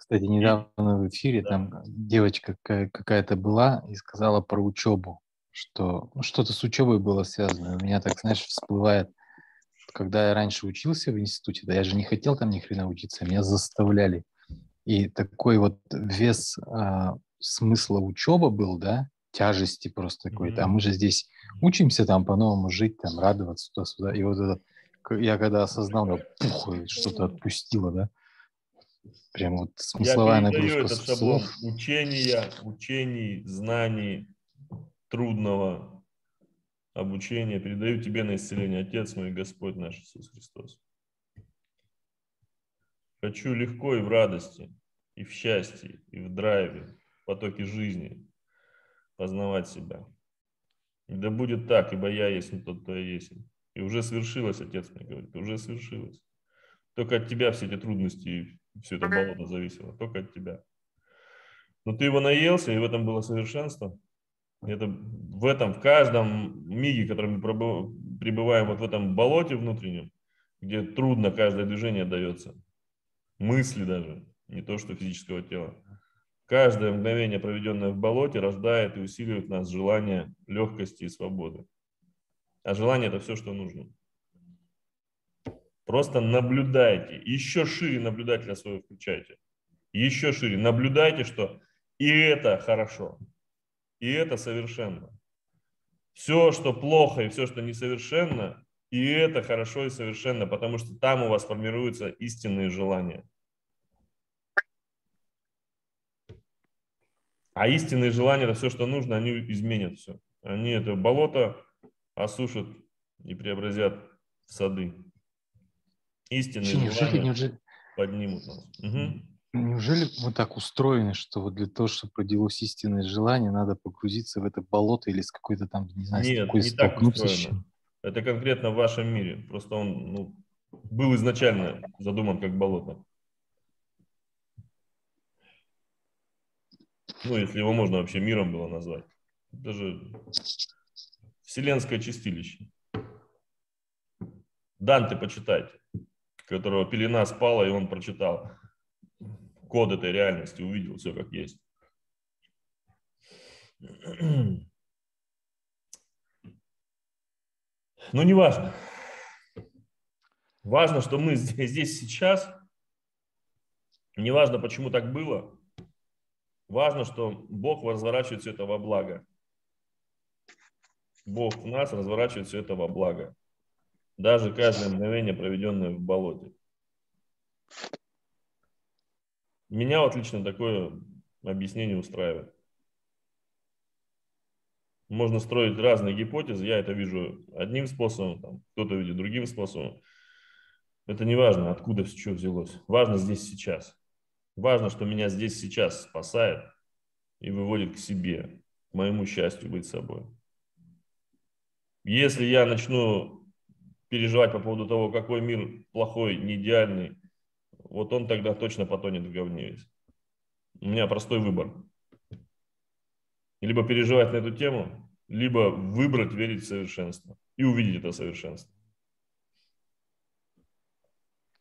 Кстати, недавно в эфире да. там девочка какая-то была и сказала про учебу, что ну, что-то с учебой было связано. У меня так, знаешь, всплывает, когда я раньше учился в институте, да я же не хотел там ни хрена учиться, меня заставляли. И такой вот вес а, смысла учебы был, да, тяжести просто какой-то. Mm-hmm. А мы же здесь учимся там по-новому жить, там радоваться туда-сюда. И вот этот, я когда осознал, я пух, что-то отпустило, да. Прям вот смысловая я нагрузка этот шаблон учения, учений, знаний, трудного обучения. Передаю тебе на исцеление, Отец мой, Господь наш Иисус Христос. Хочу легко и в радости, и в счастье, и в драйве, в потоке жизни познавать себя. И да будет так, ибо я есть не тот, кто я есть. И уже свершилось, Отец мне говорит, уже свершилось. Только от тебя все эти трудности все это болото зависело, только от тебя. Но ты его наелся, и в этом было совершенство. Это в этом, в каждом миге, который мы пребываем вот в этом болоте внутреннем, где трудно каждое движение дается, мысли даже, не то что физического тела. Каждое мгновение, проведенное в болоте, рождает и усиливает в нас желание легкости и свободы. А желание – это все, что нужно. Просто наблюдайте, еще шире наблюдателя своего включайте. Еще шире. Наблюдайте, что и это хорошо, и это совершенно. Все, что плохо и все, что несовершенно, и это хорошо и совершенно, потому что там у вас формируются истинные желания. А истинные желания, это все, что нужно, они изменят все. Они это болото осушат и преобразят в сады. Истинные неужели, желания неужели, поднимут нас. Угу. Неужели мы так устроены, что вот для того, чтобы родилось истинное желание, надо погрузиться в это болото или с какой-то там, не знаю, Нет, с какой не так устроено. Это конкретно в вашем мире. Просто он ну, был изначально задуман как болото. Ну, если его можно вообще миром было назвать. Это же вселенское чистилище. Данте почитайте, которого пелена спала, и он прочитал код этой реальности, увидел все как есть. Но не важно. Важно, что мы здесь, здесь сейчас. Не важно, почему так было. Важно, что Бог разворачивает все это во благо. Бог в нас разворачивает все это во благо. Даже каждое мгновение, проведенное в болоте. Меня вот лично такое объяснение устраивает. Можно строить разные гипотезы. Я это вижу одним способом, кто-то видит другим способом. Это не важно, откуда все взялось. Важно здесь сейчас. Важно, что меня здесь сейчас спасает и выводит к себе, к моему счастью быть собой. Если я начну переживать по поводу того, какой мир плохой, не идеальный, вот он тогда точно потонет в говне весь. У меня простой выбор. Либо переживать на эту тему, либо выбрать верить в совершенство и увидеть это совершенство.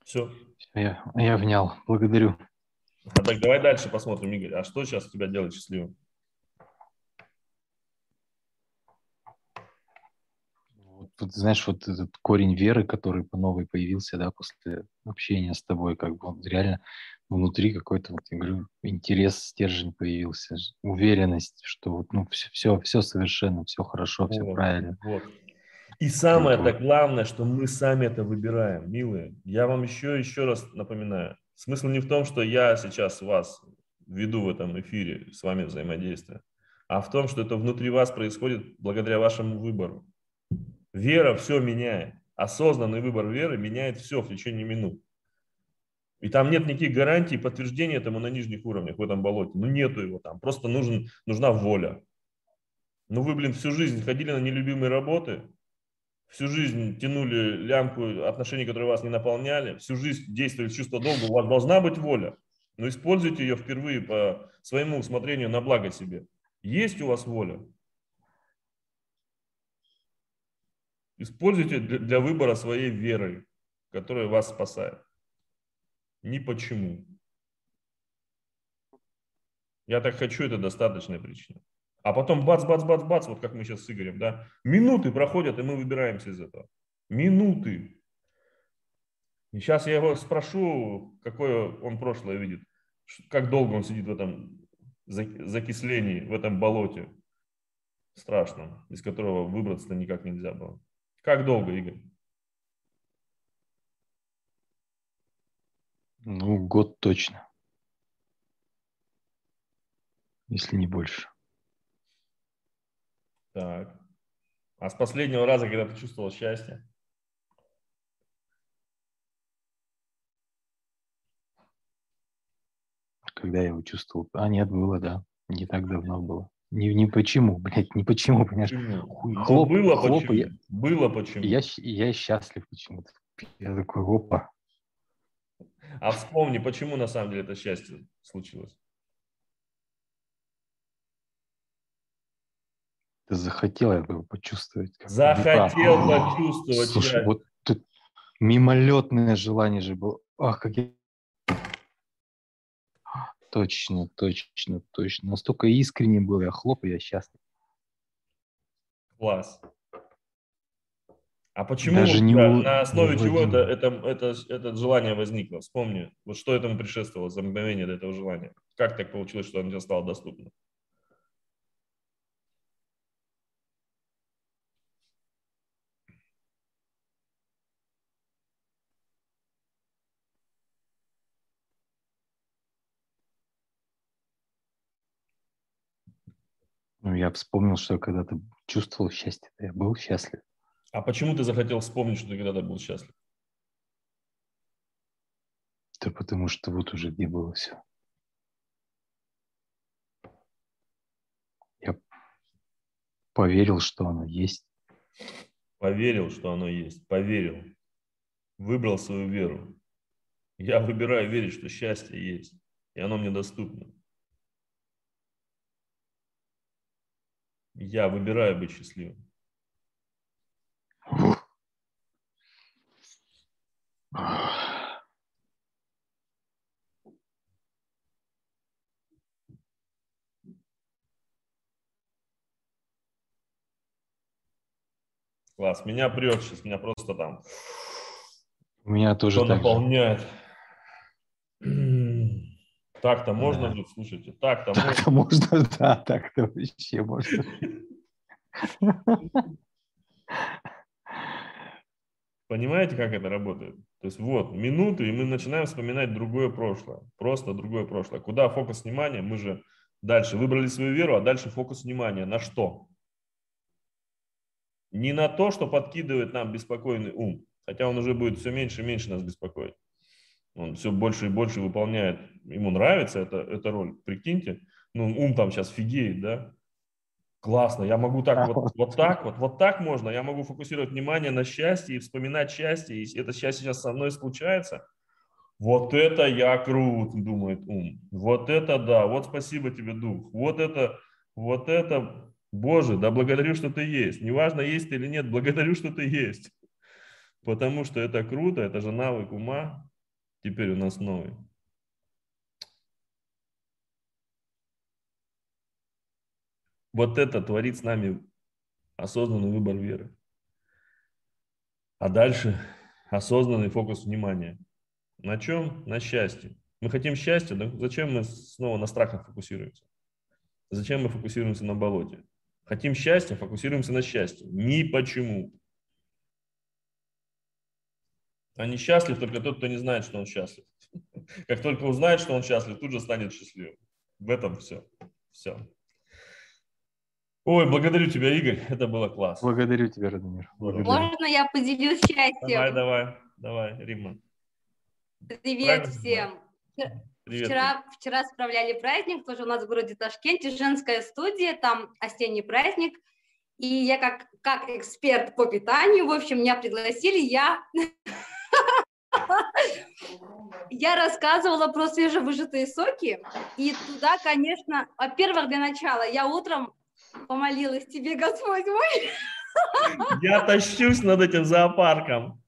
Все. Я, я внял. Благодарю. А так давай дальше посмотрим, Игорь. А что сейчас тебя делает счастливым? Вот, знаешь, вот этот корень веры, который по новой появился, да, после общения с тобой, как бы он реально внутри какой-то, вот, я говорю, интерес, стержень появился, уверенность, что вот, ну, все, все, все совершенно, все хорошо, все вот, правильно. Вот. И самое так главное, что мы сами это выбираем, милые. Я вам еще, еще раз напоминаю, Смысл не в том, что я сейчас вас веду в этом эфире, с вами взаимодействие, а в том, что это внутри вас происходит благодаря вашему выбору. Вера все меняет. Осознанный выбор веры меняет все в течение минут. И там нет никаких гарантий, подтверждения этому на нижних уровнях, в этом болоте. Ну, нету его там. Просто нужен, нужна воля. Ну, вы, блин, всю жизнь ходили на нелюбимые работы, всю жизнь тянули лямку отношений, которые вас не наполняли, всю жизнь действовали чувство долга, у вас должна быть воля, но используйте ее впервые по своему усмотрению на благо себе. Есть у вас воля? Используйте для выбора своей веры, которая вас спасает. Ни почему. Я так хочу, это достаточная причина. А потом бац, бац, бац, бац, вот как мы сейчас с Игорем, да, минуты проходят, и мы выбираемся из этого. Минуты. И сейчас я его спрошу, какое он прошлое видит, как долго он сидит в этом закислении, в этом болоте страшном, из которого выбраться-то никак нельзя было. Как долго, Игорь? Ну, год точно. Если не больше. Так. А с последнего раза, когда ты чувствовал счастье? Когда я его чувствовал? А, нет, было, да. Не так давно было. Не, не почему, блядь, не почему, понимаешь? Почему? Ну, хлоп, было хлоп, почему. Я, было почему. Я, я счастлив почему-то. Я такой, опа. А вспомни, почему на самом деле это счастье случилось? Ты захотел этого почувствовать. Захотел а, почувствовать. Слушай, счастье. вот тут мимолетное желание же было. Ах, как я Точно, точно, точно. Настолько искренне был я хлоп, и я счастлив. Класс. А почему Даже не да, на основе не чего это, это, это, это желание возникло? Вспомни, вот что этому предшествовало за мгновение до этого желания? Как так получилось, что оно тебе стало доступно? Ну, я вспомнил, что я когда-то чувствовал счастье, я был счастлив. А почему ты захотел вспомнить, что ты когда-то был счастлив? Да потому что вот уже где было все. Я поверил, что оно есть. Поверил, что оно есть. Поверил. Выбрал свою веру. Я выбираю верить, что счастье есть. И оно мне доступно. Я выбираю быть счастливым. Класс. Меня прет сейчас, меня просто там... У меня тоже так наполняет. Так-то можно да. жить, слушайте, так-то так можно. можно, да, так-то вообще можно. Понимаете, как это работает? То есть вот, минуты, и мы начинаем вспоминать другое прошлое. Просто другое прошлое. Куда фокус внимания? Мы же дальше выбрали свою веру, а дальше фокус внимания. На что? Не на то, что подкидывает нам беспокойный ум. Хотя он уже будет все меньше и меньше нас беспокоить он все больше и больше выполняет, ему нравится эта, эта роль, прикиньте, ну, ум там сейчас фигеет, да, классно, я могу так вот, вот так вот, вот так можно, я могу фокусировать внимание на счастье и вспоминать счастье, и это счастье сейчас со мной случается, вот это я крут, думает ум, вот это да, вот спасибо тебе, дух, вот это, вот это, Боже, да благодарю, что ты есть, неважно, есть ты или нет, благодарю, что ты есть, потому что это круто, это же навык ума, Теперь у нас новый. Вот это творит с нами осознанный выбор веры. А дальше осознанный фокус внимания. На чем? На счастье. Мы хотим счастья, да? зачем мы снова на страхах фокусируемся? Зачем мы фокусируемся на болоте? Хотим счастья, фокусируемся на счастье. Ни почему. А несчастлив только тот, кто не знает, что он счастлив. Как только узнает, что он счастлив, тут же станет счастливым. В этом все. Все. Ой, благодарю тебя, Игорь. Это было классно. Благодарю тебя, Радомир. Можно я поделюсь счастьем? Давай, давай, давай, Рима. Привет Правильно? всем. Привет. Вчера, вчера справляли праздник, тоже у нас в городе Ташкенте, женская студия, там осенний праздник. И я как, как эксперт по питанию, в общем, меня пригласили, я я рассказывала про свежевыжатые соки, и туда, конечно, во-первых, для начала, я утром помолилась тебе, Господь мой. Я тащусь над этим зоопарком.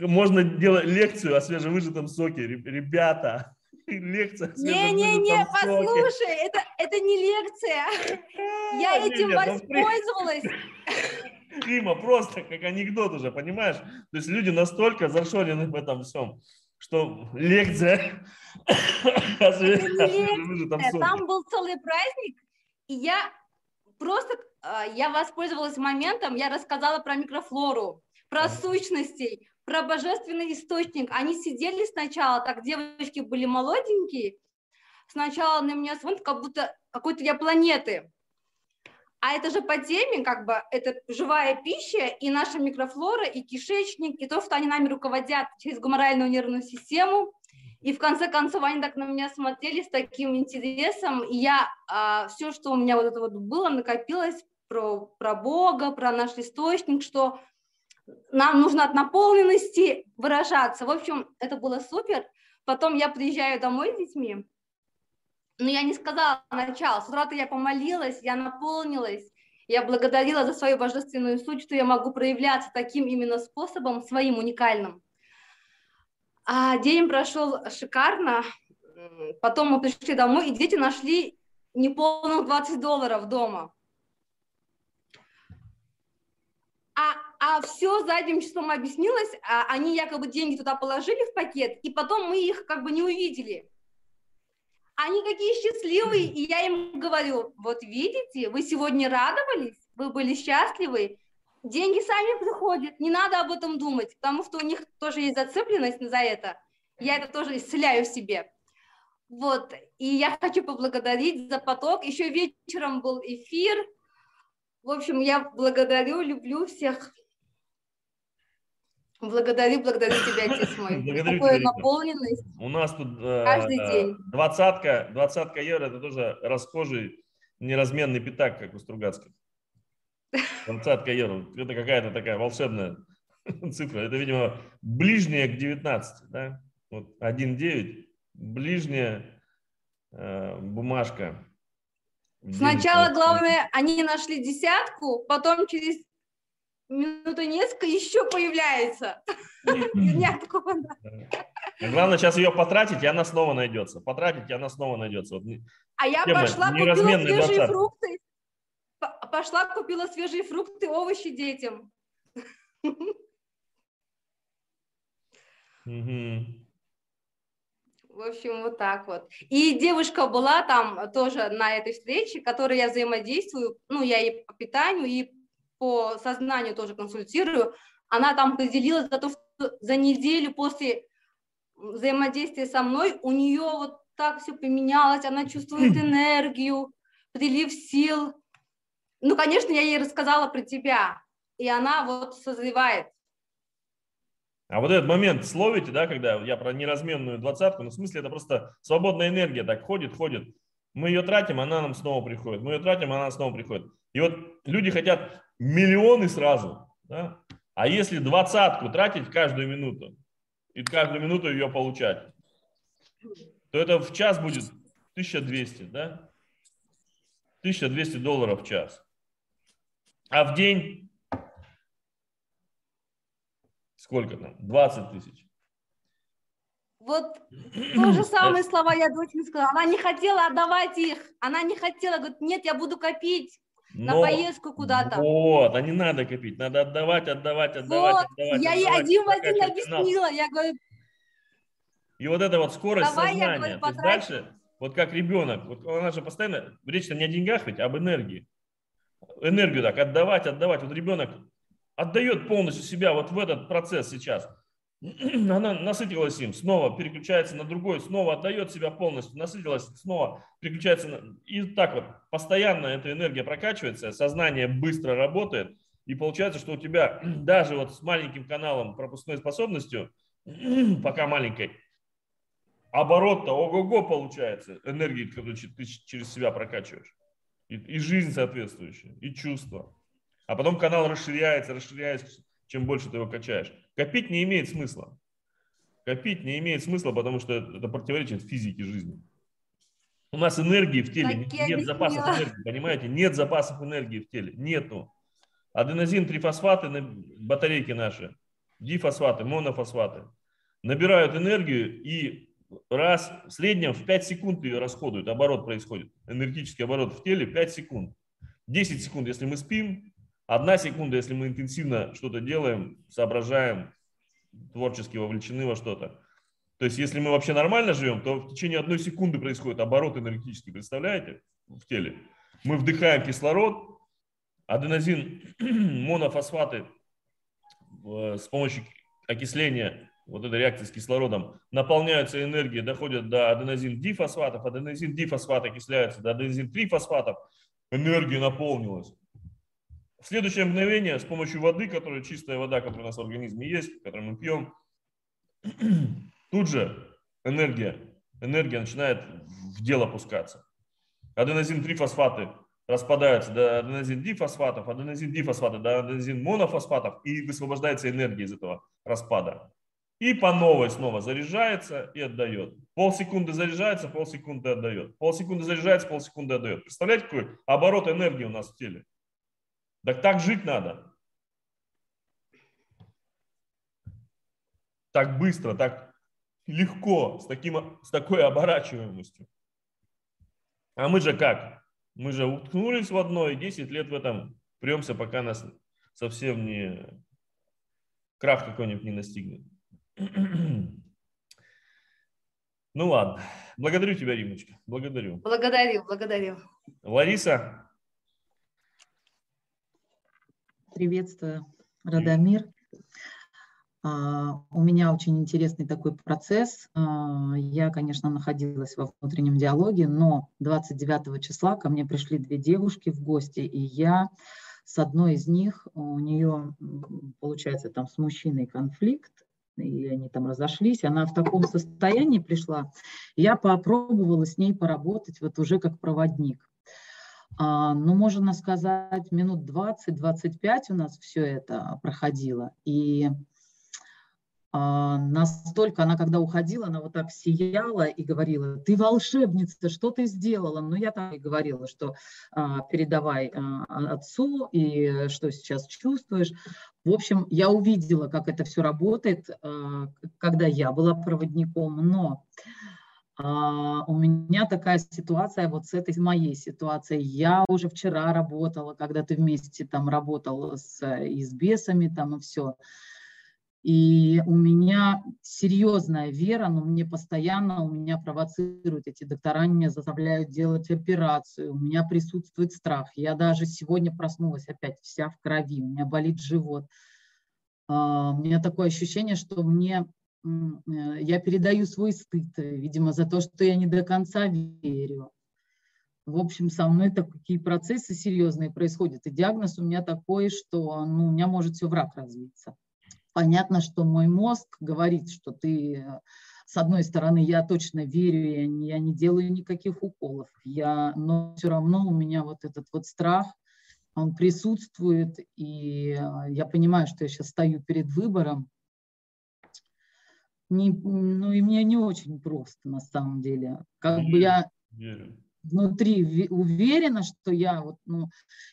Можно делать лекцию о свежевыжатом соке. Ребята, лекция. Не-не-не, послушай, это, это не лекция. Я этим ну, воспользовалась. Рима, просто как анекдот уже, понимаешь? То есть люди настолько зашорены в этом всем, что лекция... Там был целый праздник, и я просто, а, я воспользовалась моментом, я рассказала про микрофлору, про сущностей, про божественный источник. Они сидели сначала, так девочки были молоденькие, сначала на меня смотрят, как будто какой-то я планеты. А это же по теме, как бы, это живая пища, и наша микрофлора, и кишечник, и то, что они нами руководят через гуморальную нервную систему. И в конце концов они так на меня смотрели с таким интересом, и я а, все, что у меня вот это вот было, накопилось про, про Бога, про наш источник, что нам нужно от наполненности выражаться. В общем, это было супер. Потом я приезжаю домой с детьми, но я не сказала начало. С утра-то я помолилась, я наполнилась, я благодарила за свою божественную суть, что я могу проявляться таким именно способом, своим уникальным. А день прошел шикарно. Потом мы пришли домой, и дети нашли неполных 20 долларов дома. А, а все задним числом объяснилось, а они якобы деньги туда положили в пакет, и потом мы их как бы не увидели. Они такие счастливые, и я им говорю, вот видите, вы сегодня радовались, вы были счастливы, деньги сами приходят, не надо об этом думать, потому что у них тоже есть зацепленность за это. Я это тоже исцеляю в себе. Вот, и я хочу поблагодарить за поток. Еще вечером был эфир. В общем, я благодарю, люблю всех. Благодарю, благодарю тебя, отец мой. Благодарю Такая наполненность. У нас тут э, каждый день. Двадцатка, двадцатка евро, это тоже расхожий неразменный пятак, как у Стругацких. Двадцатка евро. Это какая-то такая волшебная цифра. Это, видимо, ближняя к 19. Да? Вот 1,9. Ближняя э, бумажка. Сначала, главное, они нашли десятку, потом через минуту несколько еще появляется. Главное сейчас ее потратить, и она снова найдется. Потратить, и она снова найдется. а я пошла, купила свежие фрукты. Пошла, купила свежие фрукты, овощи детям. В общем, вот так вот. И девушка была там тоже на этой встрече, которой я взаимодействую, ну, я и по питанию, и по сознанию тоже консультирую. Она там поделилась за то, что за неделю после взаимодействия со мной у нее вот так все поменялось, она чувствует энергию, прилив сил, ну, конечно, я ей рассказала про тебя, и она вот созревает. А вот этот момент словите, да, когда я про неразменную двадцатку, ну, в смысле, это просто свободная энергия так ходит, ходит. Мы ее тратим, она нам снова приходит. Мы ее тратим, она снова приходит. И вот люди хотят миллионы сразу, да? А если двадцатку тратить каждую минуту и каждую минуту ее получать, то это в час будет 1200, да? 1200 долларов в час. А в день сколько там? 20 тысяч. Вот то же самое слова я дочери сказала. Она не хотела отдавать их. Она не хотела, говорит, нет, я буду копить на Но, поездку куда-то. Вот, а не надо копить, надо отдавать, отдавать, отдавать, вот, отдавать. Я ей один в один объяснила, я говорю. И вот эта вот скорость Давай, сознания. Я говорю, дальше, вот как ребенок, вот она же постоянно, речь-то не о деньгах ведь, а об энергии энергию так отдавать, отдавать. Вот ребенок отдает полностью себя вот в этот процесс сейчас. Она насытилась им, снова переключается на другой, снова отдает себя полностью, насытилась, снова переключается. И так вот постоянно эта энергия прокачивается, сознание быстро работает. И получается, что у тебя даже вот с маленьким каналом пропускной способностью, пока маленькой, оборот-то ого-го получается, энергии, которую ты через себя прокачиваешь и, и жизнь соответствующая, и чувства. А потом канал расширяется, расширяется, чем больше ты его качаешь. Копить не имеет смысла. Копить не имеет смысла, потому что это противоречит физике жизни. У нас энергии в теле, так нет запасов энергии, понимаете? Нет запасов энергии в теле, нету. Аденозин, трифосфаты, батарейки наши, дифосфаты, монофосфаты набирают энергию и раз, в среднем в 5 секунд ее расходуют, оборот происходит, энергетический оборот в теле 5 секунд. 10 секунд, если мы спим, одна секунда, если мы интенсивно что-то делаем, соображаем, творчески вовлечены во что-то. То есть, если мы вообще нормально живем, то в течение одной секунды происходит оборот энергетический, представляете, в теле. Мы вдыхаем кислород, аденозин, монофосфаты с помощью окисления вот этой реакции с кислородом наполняются энергией, доходят до аденозин-дифосфатов, аденозин-дифосфат окисляется до аденозин-трифосфатов, энергия наполнилась. В следующее мгновение с помощью воды, которая чистая вода, которая у нас в организме есть, которую мы пьем, тут же энергия, энергия начинает в дело пускаться. Аденозин-трифосфаты распадаются до аденозин-дифосфатов, аденозин-дифосфаты до аденозин-монофосфатов, и высвобождается энергия из этого распада. И по новой снова заряжается и отдает. Полсекунды заряжается, полсекунды отдает. Полсекунды заряжается, полсекунды отдает. Представляете, какой оборот энергии у нас в теле? Так так жить надо. Так быстро, так легко, с, таким, с такой оборачиваемостью. А мы же как? Мы же уткнулись в одно и 10 лет в этом премся, пока нас совсем не крах какой-нибудь не настигнет. Ну ладно. Благодарю тебя, Римочка. Благодарю. Благодарю, благодарю. Лариса. Приветствую, Радомир. А, у меня очень интересный такой процесс. А, я, конечно, находилась во внутреннем диалоге, но 29 числа ко мне пришли две девушки в гости, и я с одной из них, у нее, получается, там с мужчиной конфликт, и они там разошлись, она в таком состоянии пришла, я попробовала с ней поработать вот уже как проводник. А, ну, можно сказать, минут 20-25 у нас все это проходило. И а, настолько она, когда уходила, она вот так сияла и говорила, ты волшебница, что ты сделала? Ну, я так и говорила, что а, передавай отцу и что сейчас чувствуешь. В общем, я увидела, как это все работает, когда я была проводником, но у меня такая ситуация вот с этой моей ситуацией. Я уже вчера работала, когда ты вместе там работал с, и с бесами там и все. И у меня серьезная вера, но мне постоянно, у меня провоцируют эти доктора, они меня заставляют делать операцию, у меня присутствует страх. Я даже сегодня проснулась опять вся в крови, у меня болит живот. А, у меня такое ощущение, что мне я передаю свой стыд, видимо, за то, что я не до конца верю. В общем, со мной такие процессы серьезные происходят. И диагноз у меня такой, что ну, у меня может все враг развиться. Понятно, что мой мозг говорит, что ты, с одной стороны, я точно верю, я не, я не делаю никаких уколов, я, но все равно у меня вот этот вот страх, он присутствует, и я понимаю, что я сейчас стою перед выбором. Не, ну и мне не очень просто на самом деле. Как бы я... Верю внутри уверена, что я вот, ну,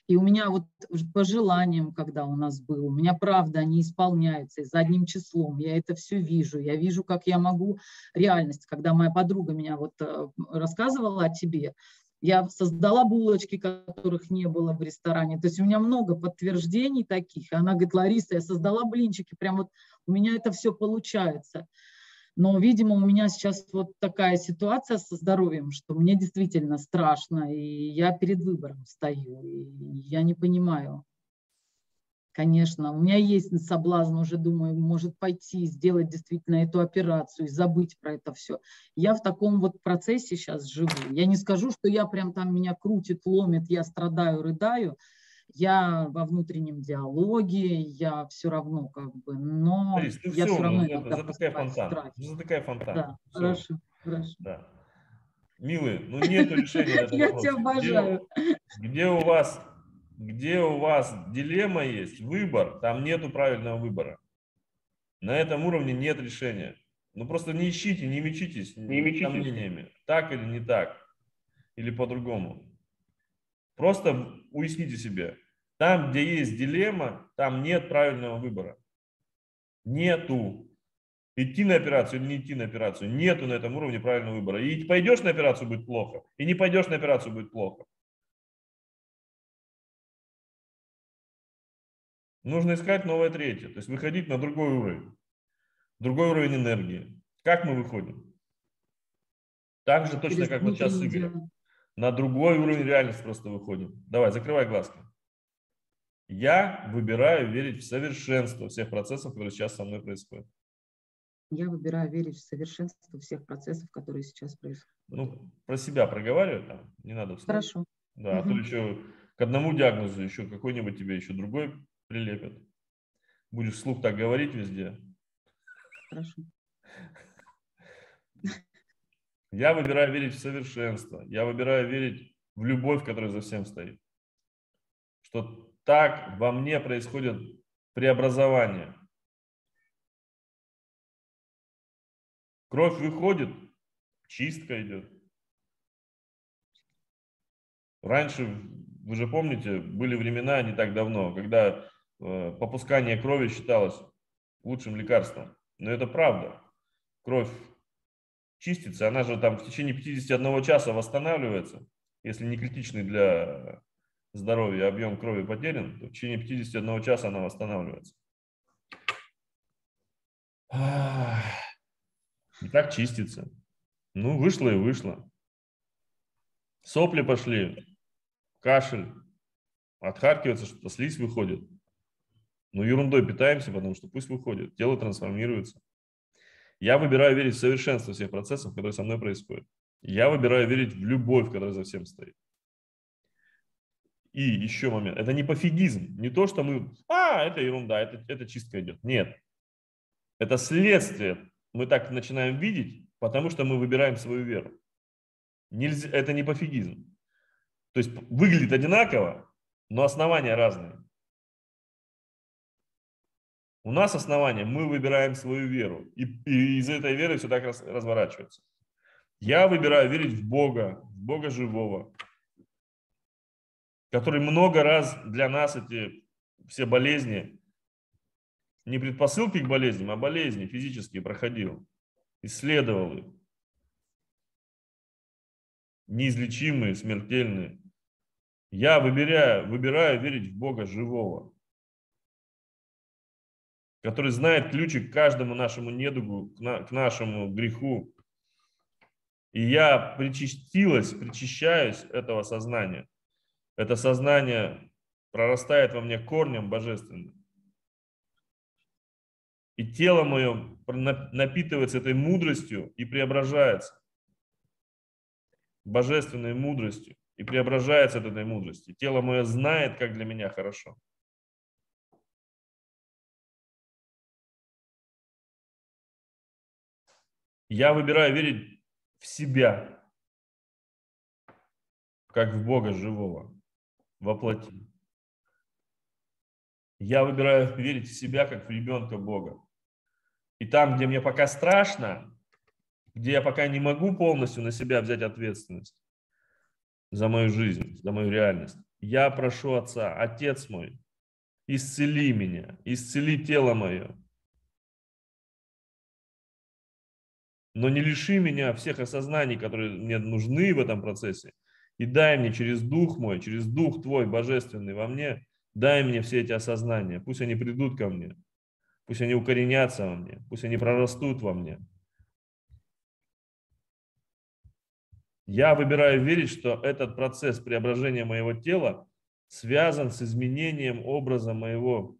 и у меня вот по желаниям, когда у нас был, у меня правда, они исполняются и задним числом, я это все вижу, я вижу, как я могу реальность, когда моя подруга меня вот э, рассказывала о тебе, я создала булочки, которых не было в ресторане. То есть у меня много подтверждений таких. Она говорит, Лариса, я создала блинчики, прям вот у меня это все получается. Но, видимо, у меня сейчас вот такая ситуация со здоровьем, что мне действительно страшно, и я перед выбором стою, и я не понимаю. Конечно, у меня есть соблазн, уже думаю, может пойти, сделать действительно эту операцию и забыть про это все. Я в таком вот процессе сейчас живу. Я не скажу, что я прям там меня крутит, ломит, я страдаю, рыдаю, я во внутреннем диалоге, я все равно как бы, но Борис, я все, все равно иногда затыкай фонтан, затыкай фонтан. Да, все. хорошо, хорошо. Да. Милый, ну нет решения Я тебя обожаю. Где у вас, где у вас дилемма есть, выбор, там нету правильного выбора. На этом уровне нет решения. Ну просто не ищите, не мечитесь не мечитесь. сомнениями. Так или не так, или по-другому. Просто уясните себе, там, где есть дилемма, там нет правильного выбора. Нету. идти на операцию или не идти на операцию. Нету на этом уровне правильного выбора. И пойдешь на операцию будет плохо, и не пойдешь на операцию будет плохо. Нужно искать новое третье, то есть выходить на другой уровень, другой уровень энергии. Как мы выходим? Так же точно, как вот сейчас с Игорем. На другой уровень реальности просто выходим. Давай, закрывай глазки. Я выбираю верить в совершенство всех процессов, которые сейчас со мной происходят. Я выбираю верить в совершенство всех процессов, которые сейчас происходят. Ну, про себя проговаривай там, не надо вслух. Хорошо. Да, угу. а то еще к одному диагнозу еще какой-нибудь тебе еще другой прилепят. Будешь вслух так говорить везде. Хорошо. Я выбираю верить в совершенство. Я выбираю верить в любовь, которая за всем стоит. Что так во мне происходит преобразование. Кровь выходит, чистка идет. Раньше, вы же помните, были времена не так давно, когда попускание крови считалось лучшим лекарством. Но это правда. Кровь чистится, она же там в течение 51 часа восстанавливается, если не критичный для здоровья объем крови потерян, то в течение 51 часа она восстанавливается. И так чистится. Ну, вышло и вышло. Сопли пошли, кашель, отхаркивается, что-то слизь выходит. Ну, ерундой питаемся, потому что пусть выходит, тело трансформируется. Я выбираю верить в совершенство всех процессов, которые со мной происходят. Я выбираю верить в любовь, которая за всем стоит. И еще момент. Это не пофигизм. Не то, что мы, а, это ерунда, это, это чистка идет. Нет. Это следствие. Мы так начинаем видеть, потому что мы выбираем свою веру. Нельзя, это не пофигизм. То есть выглядит одинаково, но основания разные. У нас основание, мы выбираем свою веру. И, и из этой веры все так раз, разворачивается. Я выбираю верить в Бога, в Бога живого, который много раз для нас эти все болезни, не предпосылки к болезням, а болезни физические проходил, исследовал их. Неизлечимые, смертельные. Я выбираю, выбираю верить в Бога живого который знает ключик к каждому нашему недугу, к нашему греху. И я причастилась, причащаюсь этого сознания. Это сознание прорастает во мне корнем божественным. И тело мое напитывается этой мудростью и преображается. Божественной мудростью. И преображается от этой мудрости. Тело мое знает, как для меня хорошо. Я выбираю верить в себя, как в Бога живого, воплоти. Я выбираю верить в себя, как в ребенка Бога. И там, где мне пока страшно, где я пока не могу полностью на себя взять ответственность за мою жизнь, за мою реальность, я прошу Отца, Отец мой, исцели меня, исцели тело мое, но не лиши меня всех осознаний, которые мне нужны в этом процессе, и дай мне через Дух мой, через Дух Твой Божественный во мне, дай мне все эти осознания, пусть они придут ко мне, пусть они укоренятся во мне, пусть они прорастут во мне. Я выбираю верить, что этот процесс преображения моего тела связан с изменением образа моего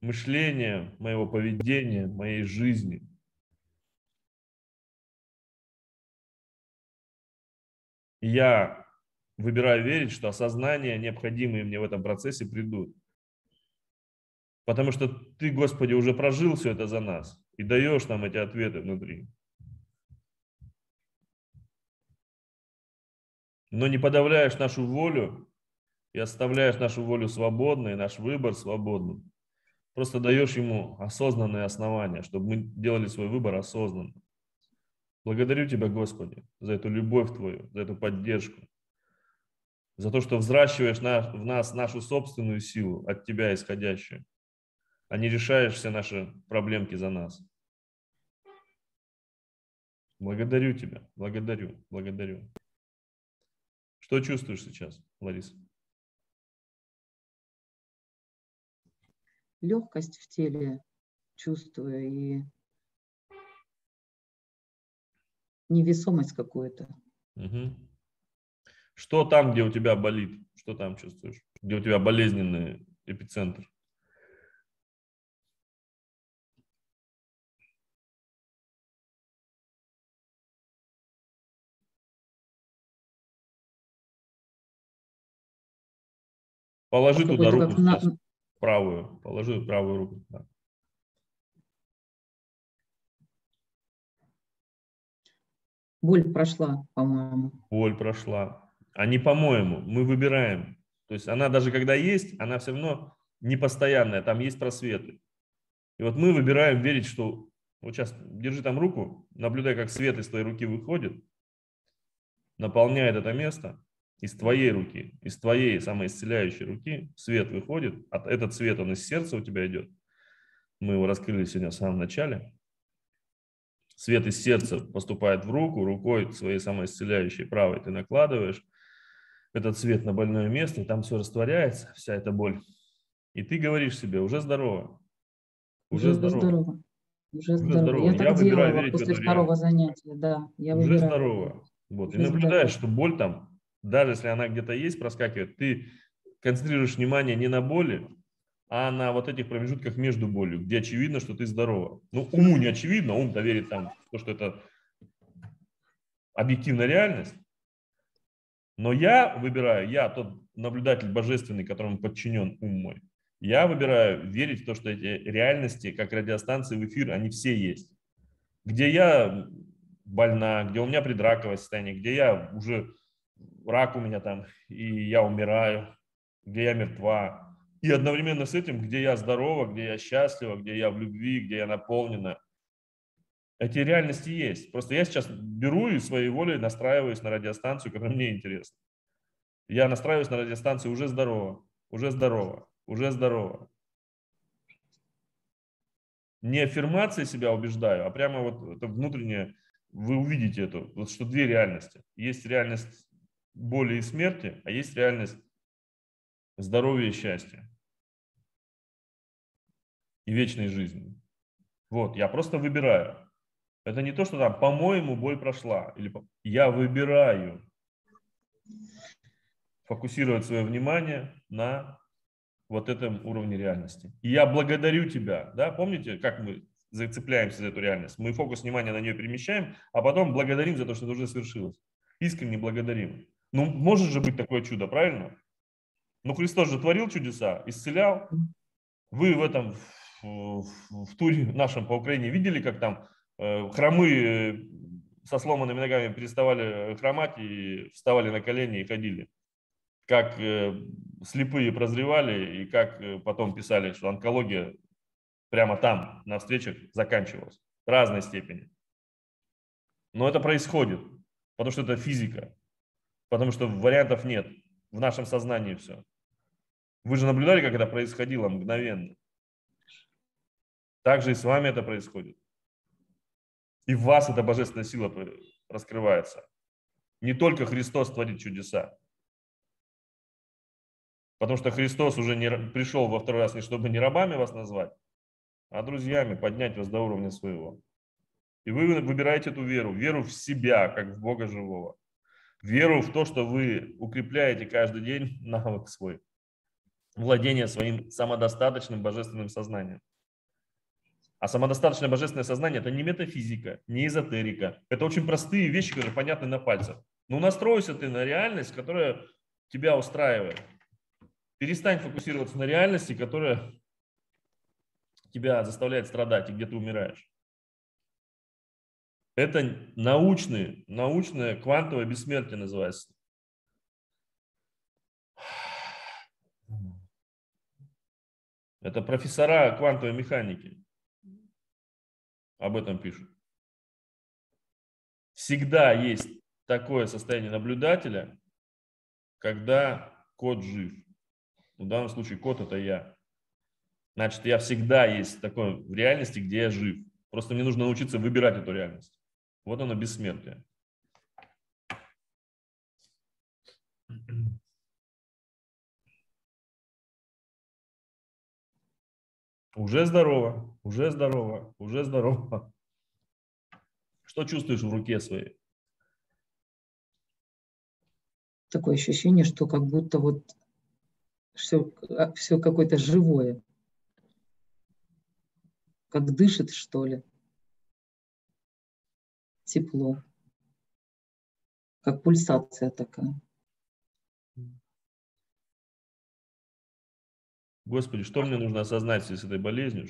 мышления, моего поведения, моей жизни – я выбираю верить, что осознания, необходимые мне в этом процессе, придут. Потому что ты, Господи, уже прожил все это за нас и даешь нам эти ответы внутри. Но не подавляешь нашу волю и оставляешь нашу волю свободной, наш выбор свободным. Просто даешь ему осознанные основания, чтобы мы делали свой выбор осознанно. Благодарю Тебя, Господи, за эту любовь Твою, за эту поддержку, за то, что взращиваешь в нас нашу собственную силу, от Тебя исходящую, а не решаешь все наши проблемки за нас. Благодарю тебя, благодарю, благодарю. Что чувствуешь сейчас, Лариса? Легкость в теле чувствую и невесомость какую-то. Угу. Что там, где у тебя болит? Что там чувствуешь? Где у тебя болезненный эпицентр? Положи туда руку на... правую. Положи правую руку. Да. Боль прошла, по-моему. Боль прошла. А не по-моему, мы выбираем. То есть она даже когда есть, она все равно непостоянная, там есть просветы. И вот мы выбираем верить, что вот сейчас держи там руку, наблюдай, как свет из твоей руки выходит, наполняет это место, из твоей руки, из твоей самоисцеляющей руки свет выходит, а этот свет, он из сердца у тебя идет. Мы его раскрыли сегодня в самом начале. Свет из сердца поступает в руку, рукой своей самоисцеляющей правой ты накладываешь этот свет на больное место, и там все растворяется, вся эта боль. И ты говоришь себе, уже здорово. Уже, уже здорово. здорово. Уже, уже здорово. здорово. Я, я так делала после второго занятия, да. Я уже выбираю. здорово. Вот. Уже и наблюдаешь, здорово. что боль там даже если она где-то есть, проскакивает, ты концентрируешь внимание не на боли, а на вот этих промежутках между болью, где очевидно, что ты здорова. Ну, уму не очевидно, ум-то верит там, то, что это объективная реальность. Но я выбираю, я тот наблюдатель божественный, которому подчинен ум мой, я выбираю верить в то, что эти реальности, как радиостанции в эфир, они все есть. Где я больна, где у меня предраковое состояние, где я уже рак у меня там, и я умираю, где я мертва. И одновременно с этим, где я здорова, где я счастлива, где я в любви, где я наполнена. Эти реальности есть. Просто я сейчас беру и своей волей настраиваюсь на радиостанцию, которая мне интересна. Я настраиваюсь на радиостанцию уже здорово, уже здорово, уже здорово. Не аффирмацией себя убеждаю, а прямо вот это внутреннее, вы увидите это, вот что две реальности. Есть реальность боли и смерти, а есть реальность здоровья и счастья и вечной жизни. Вот, я просто выбираю. Это не то, что там, по-моему, боль прошла. Или я выбираю фокусировать свое внимание на вот этом уровне реальности. И я благодарю тебя. Да? Помните, как мы зацепляемся за эту реальность? Мы фокус внимания на нее перемещаем, а потом благодарим за то, что это уже свершилось. Искренне благодарим. Ну, может же быть такое чудо, правильно? Ну, Христос же творил чудеса, исцелял. Вы в этом, в, в туре нашем по Украине видели, как там э, хромы э, со сломанными ногами переставали хромать и вставали на колени и ходили. Как э, слепые прозревали и как э, потом писали, что онкология прямо там, на встречах, заканчивалась. В разной степени. Но это происходит, потому что это физика. Потому что вариантов нет. В нашем сознании все. Вы же наблюдали, как это происходило мгновенно. Так же и с вами это происходит. И в вас эта божественная сила раскрывается. Не только Христос творит чудеса. Потому что Христос уже не пришел во второй раз не чтобы не рабами вас назвать, а друзьями поднять вас до уровня своего. И вы выбираете эту веру, веру в себя, как в Бога живого веру в то, что вы укрепляете каждый день навык свой, владение своим самодостаточным божественным сознанием. А самодостаточное божественное сознание – это не метафизика, не эзотерика. Это очень простые вещи, которые понятны на пальцах. Но настройся ты на реальность, которая тебя устраивает. Перестань фокусироваться на реальности, которая тебя заставляет страдать и где ты умираешь. Это научный, научное квантовое бессмертие называется. Это профессора квантовой механики об этом пишут. Всегда есть такое состояние наблюдателя, когда кот жив. В данном случае кот это я. Значит, я всегда есть такой в реальности, где я жив. Просто мне нужно научиться выбирать эту реальность Вот оно бессмертие. Уже здорово, уже здорово, уже здорово. Что чувствуешь в руке своей? Такое ощущение, что как будто вот все, все какое-то живое. Как дышит, что ли. Тепло. Как пульсация такая. Господи, что мне нужно осознать в связи с этой болезнью?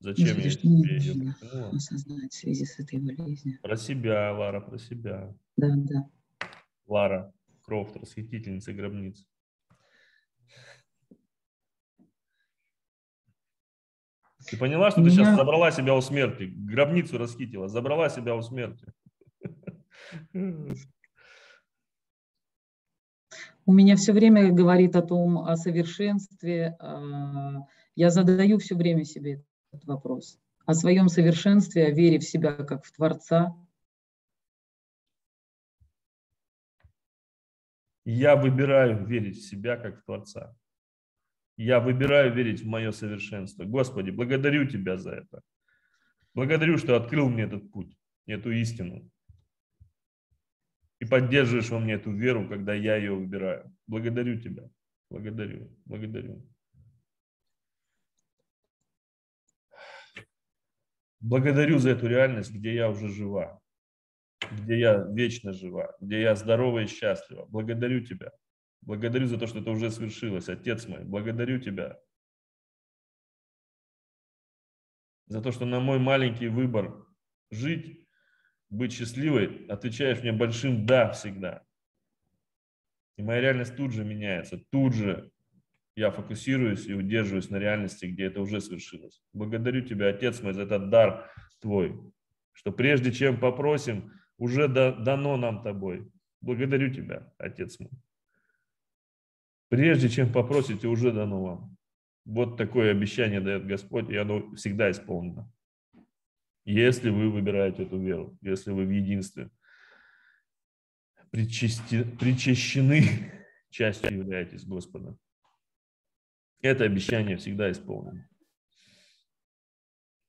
Зачем Господи, я что мне нужно придумал? осознать в связи с этой болезнью? Про себя, Лара, про себя. Да, да. Лара Крофт, расхитительница гробниц. Ты поняла, что ты сейчас забрала себя у смерти, гробницу расхитила, забрала себя у смерти. У меня все время говорит о том, о совершенстве. а, Я задаю все время себе этот вопрос. О своем совершенстве, о вере в себя как в Творца. Я выбираю верить в себя как в Творца. Я выбираю верить в мое совершенство. Господи, благодарю Тебя за это. Благодарю, что открыл мне этот путь, эту истину. И поддерживаешь во мне эту веру, когда я ее выбираю. Благодарю Тебя. Благодарю, благодарю. Благодарю за эту реальность, где я уже жива, где я вечно жива, где я здорова и счастлива. Благодарю Тебя. Благодарю за то, что это уже свершилось, Отец мой. Благодарю Тебя за то, что на мой маленький выбор жить, быть счастливой, отвечаешь мне большим «да» всегда. И моя реальность тут же меняется, тут же я фокусируюсь и удерживаюсь на реальности, где это уже свершилось. Благодарю Тебя, Отец мой, за этот дар Твой, что прежде чем попросим, уже да- дано нам Тобой. Благодарю Тебя, Отец мой. Прежде чем попросите, уже дано вам. Вот такое обещание дает Господь, и оно всегда исполнено. Если вы выбираете эту веру, если вы в единстве причасти- причащены, частью являетесь Господа. Это обещание всегда исполнено.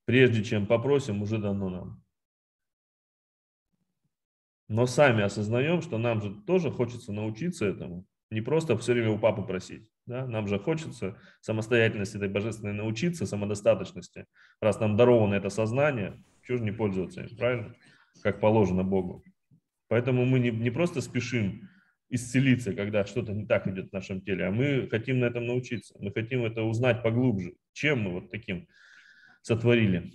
Прежде чем попросим, уже дано нам. Но сами осознаем, что нам же тоже хочется научиться этому. Не просто все время у папы просить. Да? Нам же хочется самостоятельности этой божественной научиться, самодостаточности. Раз нам даровано это сознание, чего же не пользоваться им, правильно? Как положено Богу. Поэтому мы не, не просто спешим исцелиться, когда что-то не так идет в нашем теле, а мы хотим на этом научиться. Мы хотим это узнать поглубже. Чем мы вот таким сотворили?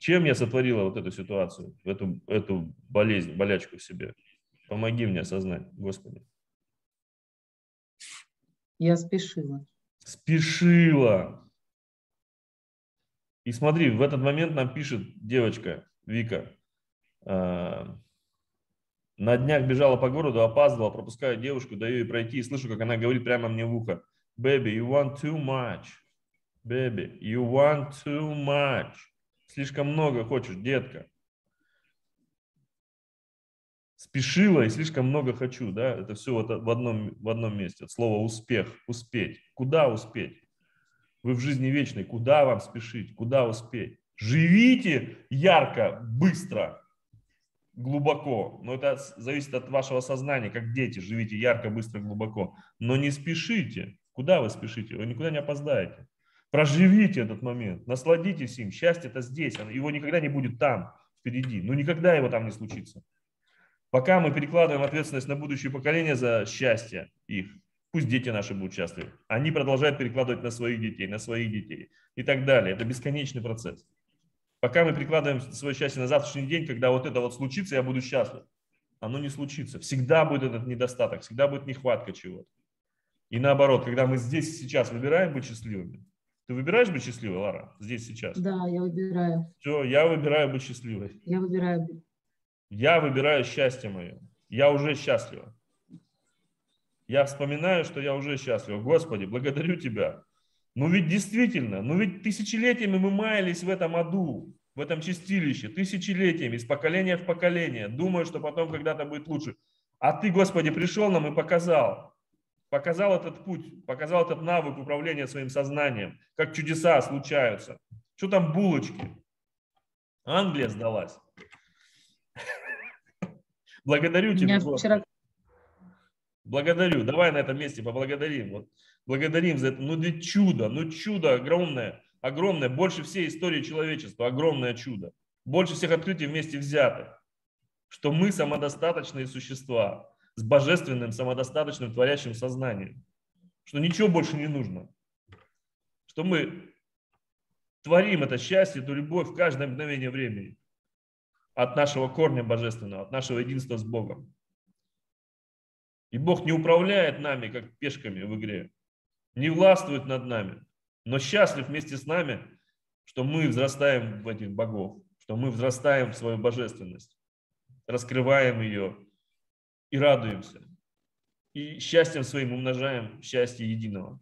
Чем я сотворила вот эту ситуацию, эту, эту болезнь, болячку в себе? Помоги мне осознать, Господи. Я спешила. Спешила. И смотри, в этот момент нам пишет девочка Вика. э, На днях бежала по городу, опаздывала, пропускаю девушку, даю ей пройти и слышу, как она говорит прямо мне в ухо. Baby, you want too much. Baby, you want too much. Слишком много хочешь, детка. Спешила и слишком много хочу, да? Это все вот в одном, в одном месте. От слова успех, успеть. Куда успеть? Вы в жизни вечной. Куда вам спешить? Куда успеть? Живите ярко, быстро, глубоко. Но это зависит от вашего сознания, как дети. Живите ярко, быстро, глубоко. Но не спешите. Куда вы спешите? Вы никуда не опоздаете. Проживите этот момент, насладитесь им. Счастье это здесь, его никогда не будет там, впереди. Ну никогда его там не случится. Пока мы перекладываем ответственность на будущее поколение за счастье их, пусть дети наши будут счастливы. Они продолжают перекладывать на своих детей, на своих детей и так далее. Это бесконечный процесс. Пока мы перекладываем свое счастье на завтрашний день, когда вот это вот случится, я буду счастлив. Оно не случится. Всегда будет этот недостаток, всегда будет нехватка чего-то. И наоборот, когда мы здесь сейчас выбираем быть счастливыми, ты выбираешь быть счастливой, Лара, здесь сейчас? Да, я выбираю. Все, я выбираю быть счастливой. Я выбираю. Я выбираю счастье мое. Я уже счастлива. Я вспоминаю, что я уже счастлива. Господи, благодарю Тебя. Ну ведь действительно, ну ведь тысячелетиями мы маялись в этом аду, в этом чистилище тысячелетиями, из поколения в поколение, думая, что потом когда-то будет лучше. А ты, Господи, пришел нам и показал, показал этот путь, показал этот навык управления своим сознанием, как чудеса случаются. Что там булочки? Англия сдалась. Благодарю тебя, Господи. Благодарю. Давай на этом месте поблагодарим. Вот, благодарим за это. Ну, ведь чудо, ну чудо огромное, огромное, больше всей истории человечества, огромное чудо. Больше всех открытий вместе взятых. Что мы самодостаточные существа с божественным, самодостаточным, творящим сознанием. Что ничего больше не нужно. Что мы творим это счастье, эту любовь в каждое мгновение времени. От нашего корня божественного, от нашего единства с Богом. И Бог не управляет нами, как пешками в игре, не властвует над нами, но счастлив вместе с нами, что мы взрастаем в этих богов, что мы взрастаем в свою божественность, раскрываем ее и радуемся. И счастьем своим умножаем счастье единого.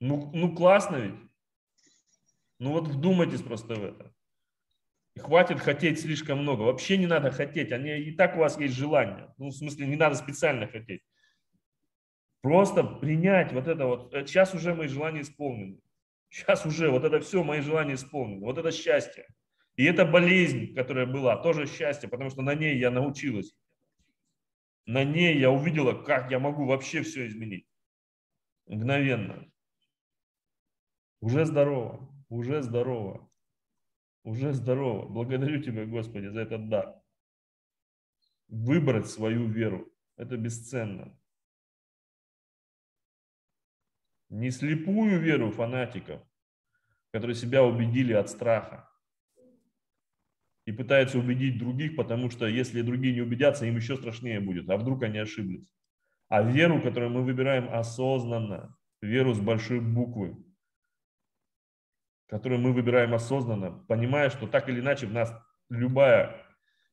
Ну, ну классно ведь. Ну вот вдумайтесь просто в это. И хватит хотеть слишком много. Вообще не надо хотеть. Они, и так у вас есть желание. Ну, в смысле, не надо специально хотеть. Просто принять вот это вот. Сейчас уже мои желания исполнены. Сейчас уже вот это все мои желания исполнены. Вот это счастье. И эта болезнь, которая была, тоже счастье, потому что на ней я научилась. На ней я увидела, как я могу вообще все изменить. Мгновенно. Уже здорово, уже здорово. Уже здорово. Благодарю Тебя, Господи, за этот дар. Выбрать свою веру. Это бесценно. Не слепую веру фанатиков, которые себя убедили от страха и пытаются убедить других, потому что если другие не убедятся, им еще страшнее будет, а вдруг они ошиблись. А веру, которую мы выбираем осознанно, веру с большой буквы, которую мы выбираем осознанно, понимая, что так или иначе в нас любая,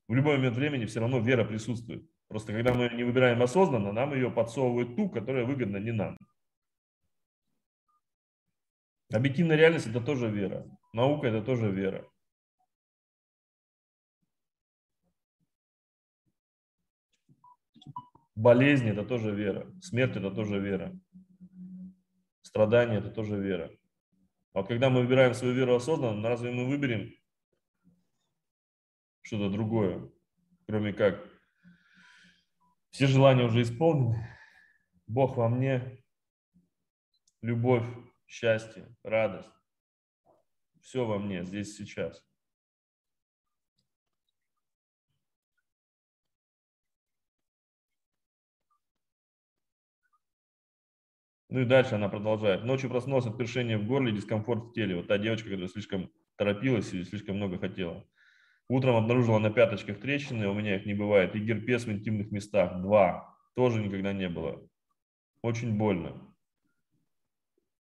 в любой момент времени все равно вера присутствует. Просто когда мы не выбираем осознанно, нам ее подсовывают ту, которая выгодна не нам. Объективная реальность – это тоже вера. Наука – это тоже вера. Болезнь – это тоже вера. Смерть – это тоже вера. Страдание – это тоже вера. А вот когда мы выбираем свою веру осознанно, разве мы выберем что-то другое, кроме как все желания уже исполнены, Бог во мне, любовь, счастье, радость, все во мне здесь сейчас. Ну и дальше она продолжает. Ночью проснулась от першения в горле, дискомфорт в теле. Вот та девочка, которая слишком торопилась или слишком много хотела. Утром обнаружила на пяточках трещины, у меня их не бывает, и герпес в интимных местах. Два. Тоже никогда не было. Очень больно.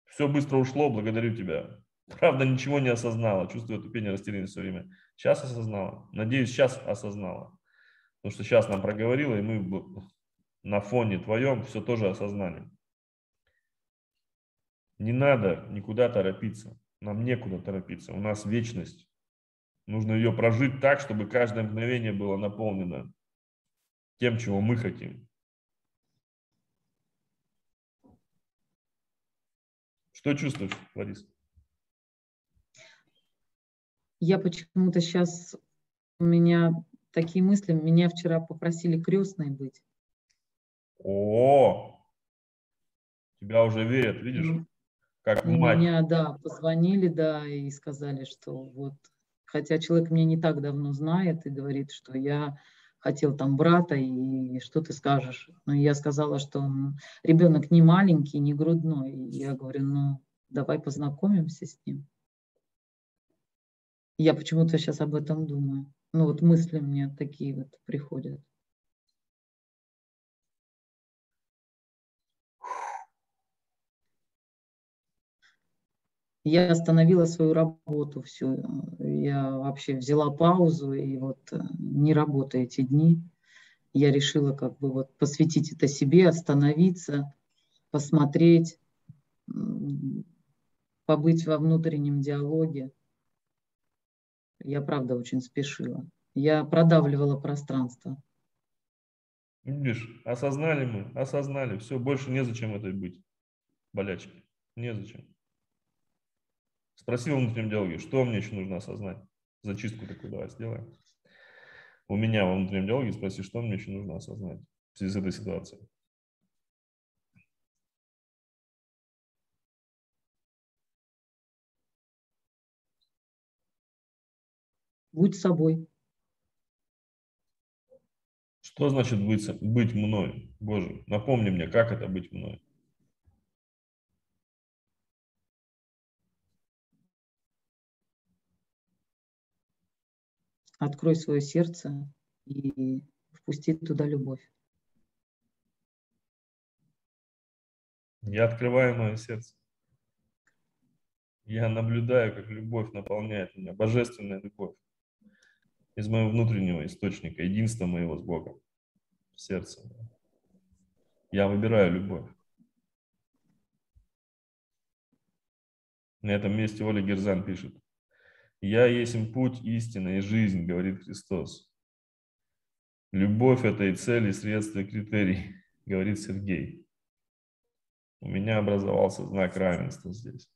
Все быстро ушло, благодарю тебя. Правда, ничего не осознала, чувствую тупение, растерянность все время. Сейчас осознала. Надеюсь, сейчас осознала. Потому что сейчас нам проговорила, и мы на фоне твоем все тоже осознали. Не надо никуда торопиться. Нам некуда торопиться. У нас вечность. Нужно ее прожить так, чтобы каждое мгновение было наполнено тем, чего мы хотим. Что чувствуешь, Лариса? Я почему-то сейчас, у меня такие мысли, меня вчера попросили крестной быть. О, тебя уже верят, видишь? Как мать. Меня, да, позвонили, да, и сказали, что вот, хотя человек меня не так давно знает и говорит, что я хотел там брата, и что ты скажешь? Но я сказала, что ребенок не маленький, не грудной. И я говорю, ну, давай познакомимся с ним. Я почему-то сейчас об этом думаю. Ну вот мысли мне такие вот приходят. Я остановила свою работу всю. Я вообще взяла паузу и вот э, не работаю эти дни. Я решила как бы вот посвятить это себе, остановиться, посмотреть, побыть во внутреннем диалоге. Я, правда, очень спешила. Я продавливала пространство. Видишь, осознали мы, осознали. Все, больше незачем этой быть, болячки. Незачем. Спросил внутреннем диалоге, что мне еще нужно осознать? Зачистку такую давай сделаем. У меня во внутреннем диалоге спроси, что мне еще нужно осознать в связи с этой ситуацией. Будь собой. Что значит быть, быть мной? Боже, напомни мне, как это быть мной? Открой свое сердце и впусти туда любовь. Я открываю мое сердце. Я наблюдаю, как любовь наполняет меня, божественная любовь из моего внутреннего источника, единства моего с Богом в сердце. Я выбираю любовь. На этом месте Оля Герзан пишет. «Я есть путь, истина и жизнь», говорит Христос. «Любовь – это и цель, и средство, и критерий», говорит Сергей. У меня образовался знак равенства здесь.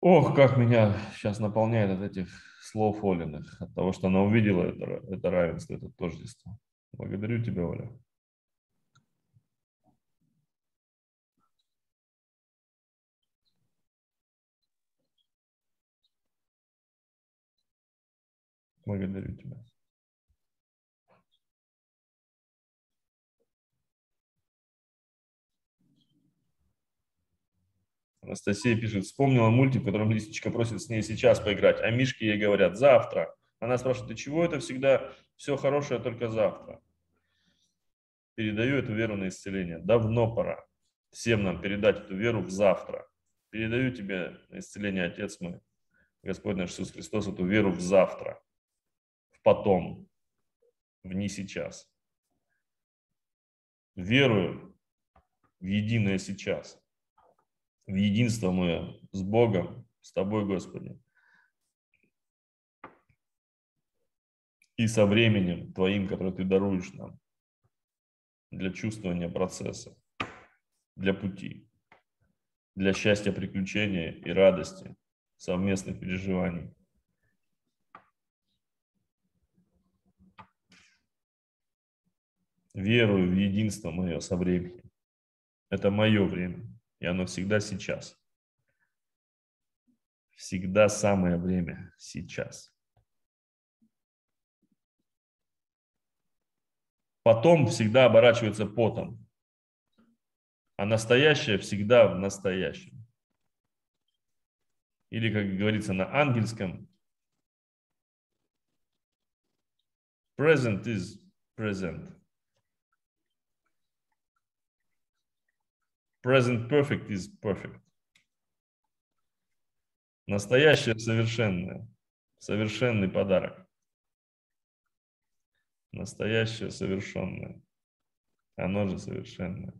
Ох, как меня сейчас наполняет от этих слов Олиных, от того, что она увидела это, это равенство, это тождество. Благодарю тебя, Оля. Благодарю тебя. Анастасия пишет, вспомнила мультик, в котором Лисичка просит с ней сейчас поиграть, а Мишки ей говорят завтра. Она спрашивает, ты чего это всегда все хорошее только завтра? Передаю эту веру на исцеление. Давно пора всем нам передать эту веру в завтра. Передаю тебе на исцеление, Отец мой, Господь наш Иисус Христос, эту веру в завтра, потом, в не сейчас. Верую в единое сейчас в единство мое с Богом, с Тобой, Господи. И со временем Твоим, которое Ты даруешь нам для чувствования процесса, для пути, для счастья, приключения и радости, совместных переживаний. Верую в единство мое со временем. Это мое время. И оно всегда сейчас. Всегда самое время сейчас. Потом всегда оборачивается потом. А настоящее всегда в настоящем. Или, как говорится на ангельском, present is present. Present perfect is perfect. Настоящее совершенное. Совершенный подарок. Настоящее совершенное. Оно же совершенное.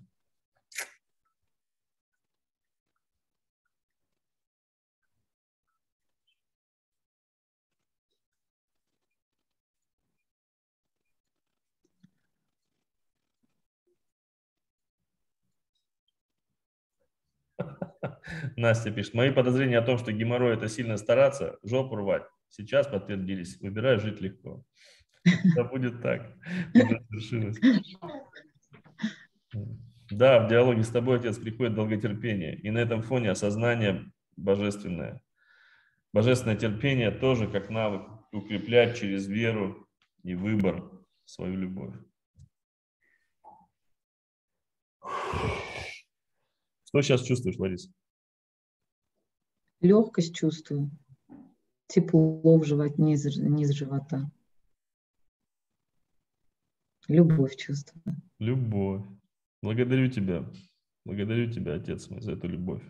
Настя пишет, мои подозрения о том, что геморрой это сильно стараться, жопу рвать, сейчас подтвердились. Выбираю жить легко. Это будет так. Да, в диалоге с тобой, Отец, приходит долготерпение. И на этом фоне осознание божественное. Божественное терпение тоже как навык укреплять через веру и выбор свою любовь. Что сейчас чувствуешь, Лариса? Легкость чувствую. Тепло в животе, низ, низ живота. Любовь чувствую. Любовь. Благодарю тебя. Благодарю тебя, Отец мой, за эту любовь.